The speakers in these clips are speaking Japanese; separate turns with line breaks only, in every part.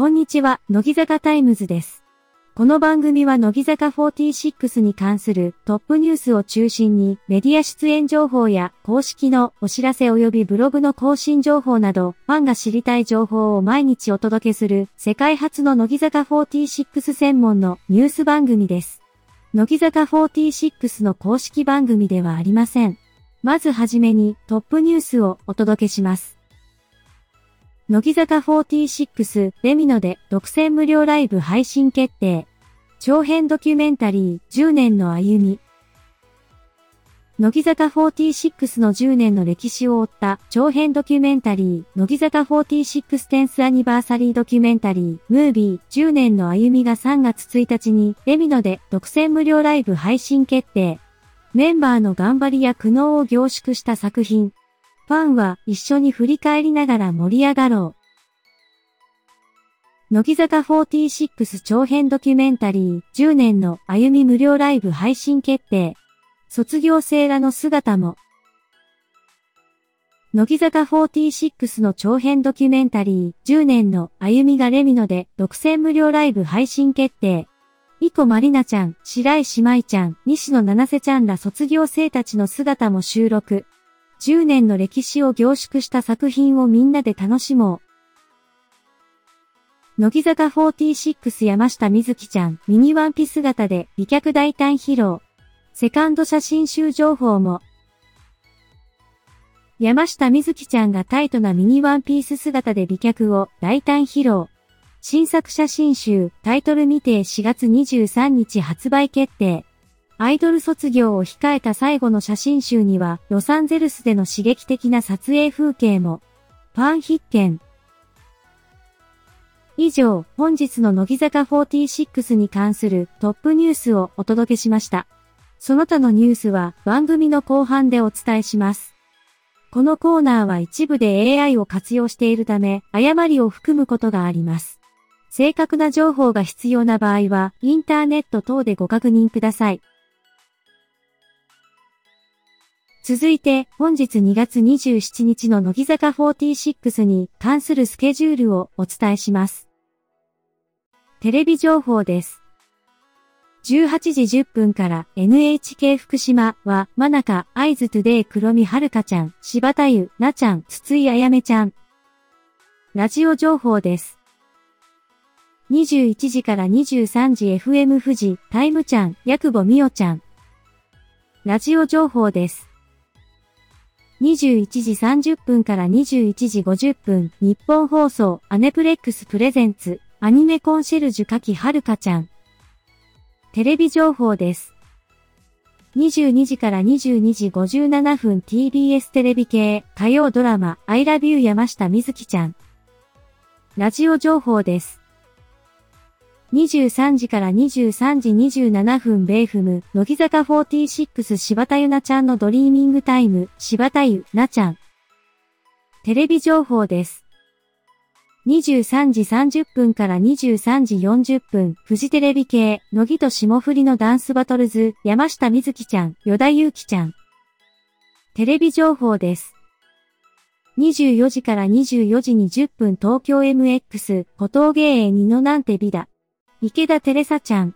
こんにちは、乃木坂タイムズです。この番組は乃木坂46に関するトップニュースを中心にメディア出演情報や公式のお知らせ及びブログの更新情報などファンが知りたい情報を毎日お届けする世界初の乃木坂46専門のニュース番組です。乃木坂46の公式番組ではありません。まずはじめにトップニュースをお届けします。乃木坂46レミノで独占無料ライブ配信決定。長編ドキュメンタリー10年の歩み。乃木坂46の10年の歴史を追った長編ドキュメンタリー、乃木坂 46th アニバーサリードキュメンタリー、ムービー10年の歩みが3月1日にレミノで独占無料ライブ配信決定。メンバーの頑張りや苦悩を凝縮した作品。ファンは一緒に振り返りながら盛り上がろう。乃木坂46長編ドキュメンタリー10年の歩み無料ライブ配信決定。卒業生らの姿も。乃木坂46の長編ドキュメンタリー10年の歩みがレミノで独占無料ライブ配信決定。イコマリナちゃん、白石舞ちゃん、西野七瀬ちゃんら卒業生たちの姿も収録。10年の歴史を凝縮した作品をみんなで楽しもう。乃木坂46山下美月ちゃん、ミニワンピ姿で美脚大胆披露。セカンド写真集情報も。山下美月ちゃんがタイトなミニワンピース姿で美脚を大胆披露。新作写真集、タイトル未定4月23日発売決定。アイドル卒業を控えた最後の写真集には、ロサンゼルスでの刺激的な撮影風景も。ファン必見。以上、本日の乃木坂46に関するトップニュースをお届けしました。その他のニュースは番組の後半でお伝えします。このコーナーは一部で AI を活用しているため、誤りを含むことがあります。正確な情報が必要な場合は、インターネット等でご確認ください。続いて、本日2月27日の乃木坂46に関するスケジュールをお伝えします。テレビ情報です。18時10分から NHK 福島はまなかあいづ Today 黒見明香ちゃん、柴田柚菜ちゃん、筒井あやめちゃん。ラジオ情報です。21時から23時 FM 富士、タイムちゃん、ヤクボみおちゃん。ラジオ情報です。21時30分から21時50分、日本放送、アネプレックスプレゼンツ、アニメコンシェルジュかきはるかちゃん。テレビ情報です。22時から22時57分 TBS テレビ系火曜ドラマ I love you 山下美月ちゃん。ラジオ情報です。23時から23時27分 bayfm、乃木坂46柴田柚菜ちゃんの Dreaming Time、柴田柚菜ちゃん。テレビ情報です。23時30分から23時40分、フジテレビ系、乃木と霜降りのダンスバトルズ、山下美月ちゃん、与田祐希ちゃん。テレビ情報です。24時から24時20分東京 MX、小峠芸二のなんて美だ。池田テレサちゃん。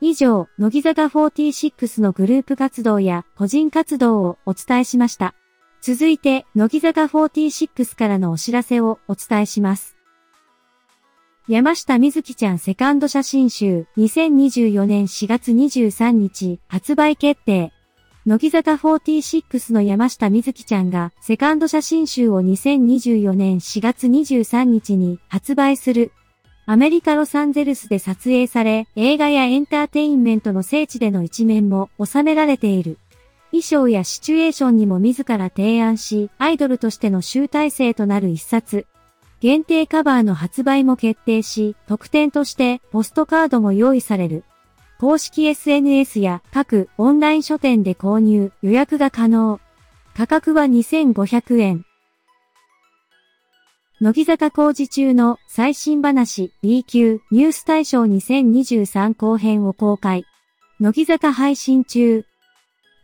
以上、乃木坂46のグループ活動や個人活動をお伝えしました。続いて、乃木坂46からのお知らせをお伝えします。山下美月ちゃんセカンド写真集2024年4月23日発売決定。乃木坂46の山下美月ちゃんがセカンド写真集を2024年4月23日に発売する。アメリカ・ロサンゼルスで撮影され、映画やエンターテインメントの聖地での一面も収められている。衣装やシチュエーションにも自ら提案し、アイドルとしての集大成となる一冊。限定カバーの発売も決定し、特典としてポストカードも用意される。公式 SNS や各オンライン書店で購入、予約が可能。価格は2500円。乃木坂工事中の最新話 B 級ニュース大賞2023後編を公開。乃木坂配信中。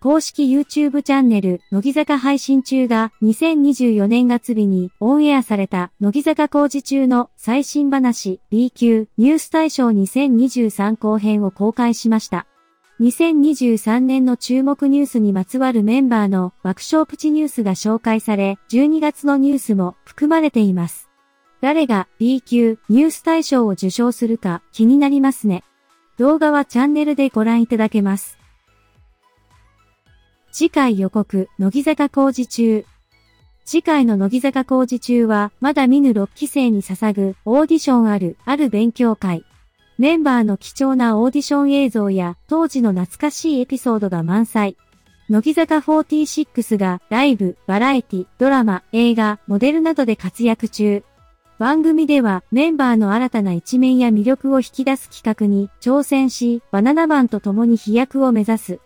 公式 YouTube チャンネル、乃木坂配信中が2024年月日にオンエアされた乃木坂工事中の最新話 B 級ニュース大賞2023後編を公開しました。2023年の注目ニュースにまつわるメンバーの爆笑プチニュースが紹介され、12月のニュースも含まれています。誰が B 級ニュース大賞を受賞するか気になりますね。動画はチャンネルでご覧いただけます。次回予告、乃木坂工事中。次回の乃木坂工事中は、まだ見ぬ6期生に捧ぐオーディションある、ある勉強会。メンバーの貴重なオーディション映像や当時の懐かしいエピソードが満載。乃木坂46がライブ、バラエティ、ドラマ、映画、モデルなどで活躍中。番組ではメンバーの新たな一面や魅力を引き出す企画に挑戦し、バナナマンと共に飛躍を目指す。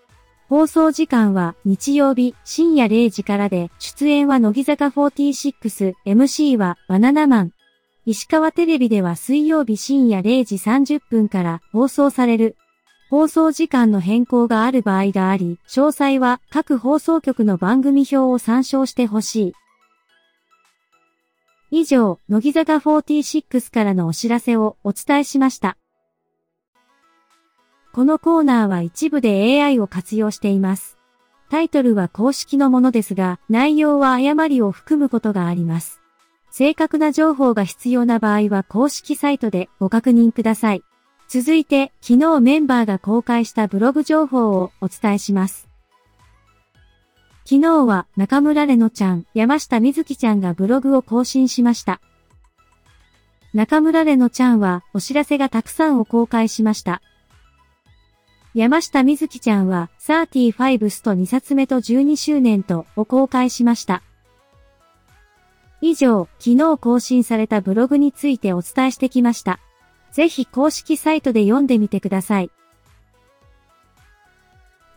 放送時間は日曜日深夜0時からで、出演は乃木坂46、MC はバナナマン。石川テレビでは水曜日深夜0時30分から放送される。放送時間の変更がある場合があり、詳細は各放送局の番組表を参照してほしい。以上、乃木坂46からのお知らせをお伝えしました。このコーナーは一部で AI を活用しています。タイトルは公式のものですが、内容は誤りを含むことがあります。正確な情報が必要な場合は公式サイトでご確認ください。続いて、昨日メンバーが公開したブログ情報をお伝えします。昨日は中村れのちゃん、山下美月ちゃんがブログを更新しました。中村れのちゃんはお知らせがたくさんを公開しました。山下美月ちゃんは35スト2冊目と12周年とを公開しました。以上、昨日更新されたブログについてお伝えしてきました。ぜひ公式サイトで読んでみてください。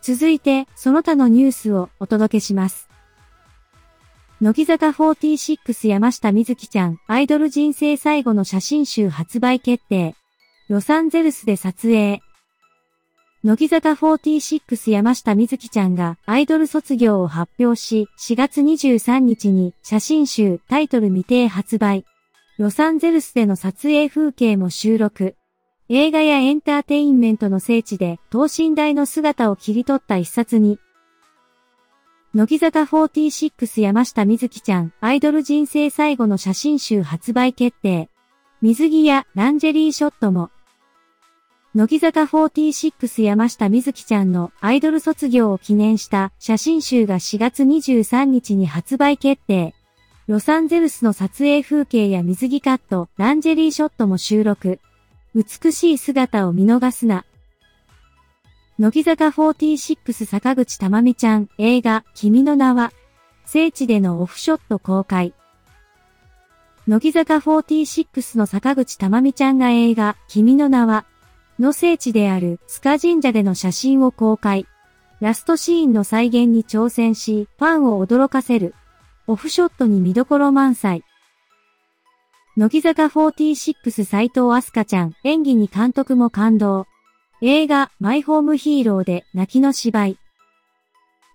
続いて、その他のニュースをお届けします。乃木坂46山下美月ちゃん、アイドル人生最後の写真集発売決定。ロサンゼルスで撮影。乃木坂46山下美月ちゃんがアイドル卒業を発表し、4月23日に写真集タイトル未定発売。ロサンゼルスでの撮影風景も収録。映画やエンターテインメントの聖地で等身大の姿を切り取った一冊に、乃木坂46山下美月ちゃん、アイドル人生最後の写真集発売決定。水着やランジェリーショットも。乃木坂46山下美月ちゃんのアイドル卒業を記念した写真集が4月23日に発売決定。ロサンゼルスの撮影風景や水着カット、ランジェリーショットも収録。美しい姿を見逃すな。乃木坂46坂口たまみちゃん映画君の名は聖地でのオフショット公開。乃木坂46の坂口たまみちゃんが映画君の名はの聖地であるスカ神社での写真を公開。ラストシーンの再現に挑戦し、ファンを驚かせる。オフショットに見どころ満載。乃木坂46斎藤飛鳥ちゃん演技に監督も感動。映画マイホームヒーローで泣きの芝居。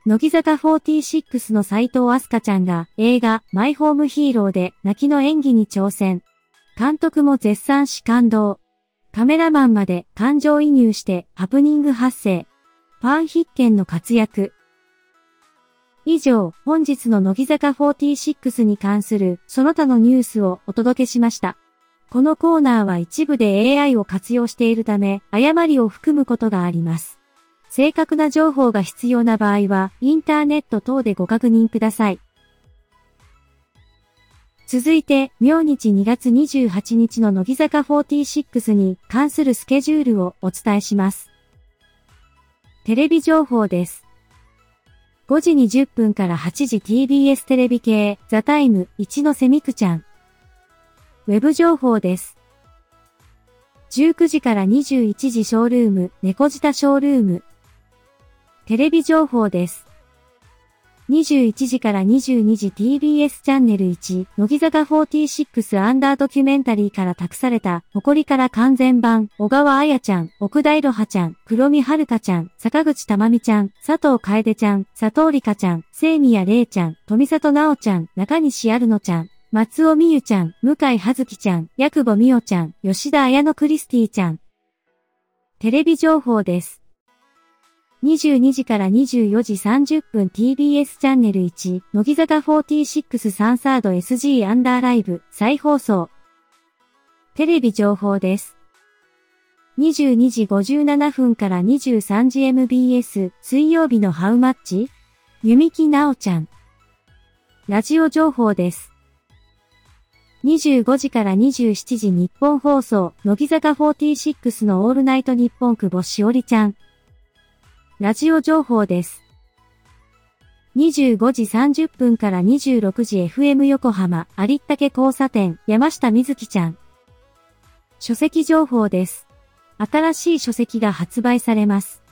乃木坂46の斎藤飛鳥ちゃんが映画マイホームヒーローで泣きの演技に挑戦。監督も絶賛し感動。カメラマンまで感情移入してハプニング発生。ファン必見の活躍。以上、本日の乃木坂46に関するその他のニュースをお届けしました。このコーナーは一部で AI を活用しているため、誤りを含むことがあります。正確な情報が必要な場合は、インターネット等でご確認ください。続いて、明日2月28日の乃木坂46に関するスケジュールをお伝えします。テレビ情報です。5時20分から8時 TBS テレビ系ザタイム1のセミクちゃん。ウェブ情報です。19時から21時ショールーム猫舌ショールーム。テレビ情報です。21時から22時 TBS チャンネル1、乃木坂46アンダードキュメンタリーから託された、誇りから完全版、小川彩ちゃん、奥田いろはちゃん、黒見遥ちゃん、坂口珠美ちゃん、佐藤楓ちゃん、佐藤里香ちゃん、聖宮玲ちゃん、富里直ちゃん、中西あるのちゃん、松尾美優ちゃん、向井葉月ちゃん、薬母美代ちゃん、吉田彩乃クリスティちゃん。テレビ情報です。22時から24時30分 TBS チャンネル1、乃木坂46サンサード SG アンダーライブ再放送。テレビ情報です。22時57分から23時 MBS 水曜日のハウマッチ弓木直ちゃん。ラジオ情報です。25時から27時日本放送、乃木坂46のオールナイト日本久保しおりちゃん。ラジオ情報です。25時30分から26時 FM 横浜、有ったけ交差点、山下美月ちゃん。書籍情報です。新しい書籍が発売されます。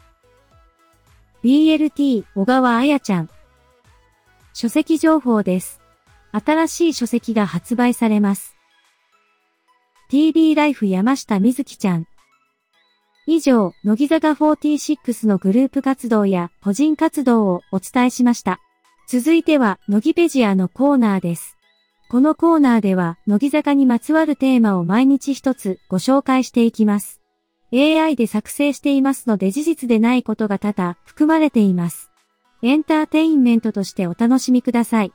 BLT、小川彩ちゃん。書籍情報です。新しい書籍が発売されます。TV ライフ山下美月ちゃん。以上、乃木坂46のグループ活動や個人活動をお伝えしました。続いては、乃木ペジアのコーナーです。このコーナーでは、乃木坂にまつわるテーマを毎日一つご紹介していきます。AI で作成していますので事実でないことが多々含まれています。エンターテインメントとしてお楽しみください。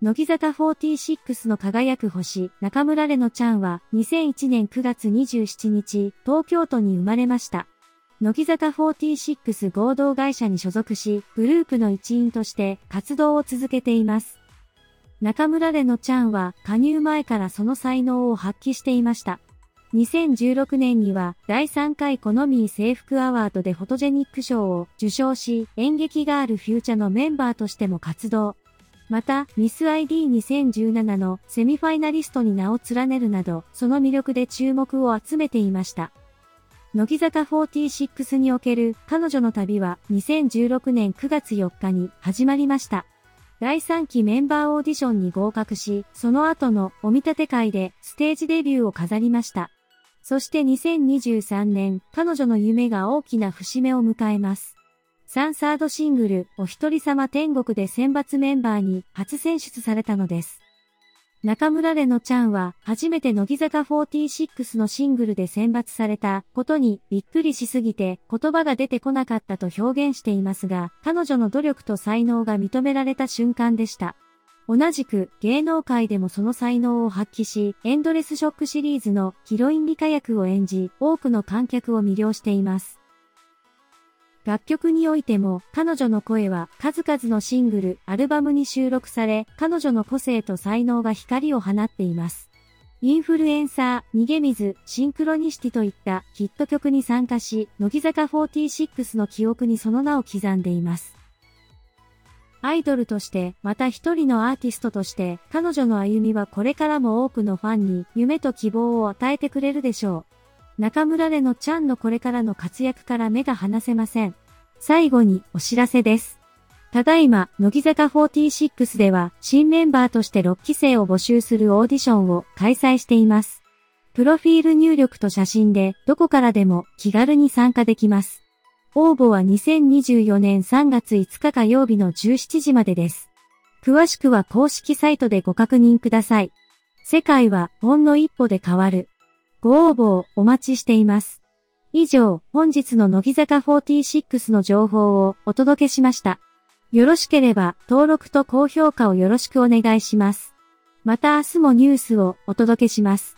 乃木坂46の輝く星、中村れのちゃんは2001年9月27日、東京都に生まれました。乃木坂46合同会社に所属し、グループの一員として活動を続けています。中村れのちゃんは加入前からその才能を発揮していました。2016年には第3回コノミー制服アワードでフォトジェニック賞を受賞し、演劇ガールフューチャーのメンバーとしても活動。また、ミス ID2017 のセミファイナリストに名を連ねるなど、その魅力で注目を集めていました。乃木坂46における彼女の旅は2016年9月4日に始まりました。第3期メンバーオーディションに合格し、その後のお見立て会でステージデビューを飾りました。そして2023年、彼女の夢が大きな節目を迎えます。サンサードシングル、お一人様天国で選抜メンバーに初選出されたのです。中村れのちゃんは初めて乃木坂46のシングルで選抜されたことにびっくりしすぎて言葉が出てこなかったと表現していますが、彼女の努力と才能が認められた瞬間でした。同じく芸能界でもその才能を発揮し、エンドレスショックシリーズのヒロイン理科役を演じ、多くの観客を魅了しています。楽曲においても彼女の声は数々のシングル、アルバムに収録され、彼女の個性と才能が光を放っています。インフルエンサー、逃げ水、シンクロニシティといったヒット曲に参加し、乃木坂46の記憶にその名を刻んでいます。アイドルとして、また一人のアーティストとして、彼女の歩みはこれからも多くのファンに夢と希望を与えてくれるでしょう。中村れのちゃんのこれからの活躍から目が離せません。最後にお知らせです。ただいま、乃木坂46では新メンバーとして6期生を募集するオーディションを開催しています。プロフィール入力と写真でどこからでも気軽に参加できます。応募は2024年3月5日火曜日の17時までです。詳しくは公式サイトでご確認ください。世界はほんの一歩で変わる。ご応募をお待ちしています。以上、本日の乃木坂46の情報をお届けしました。よろしければ登録と高評価をよろしくお願いします。また明日もニュースをお届けします。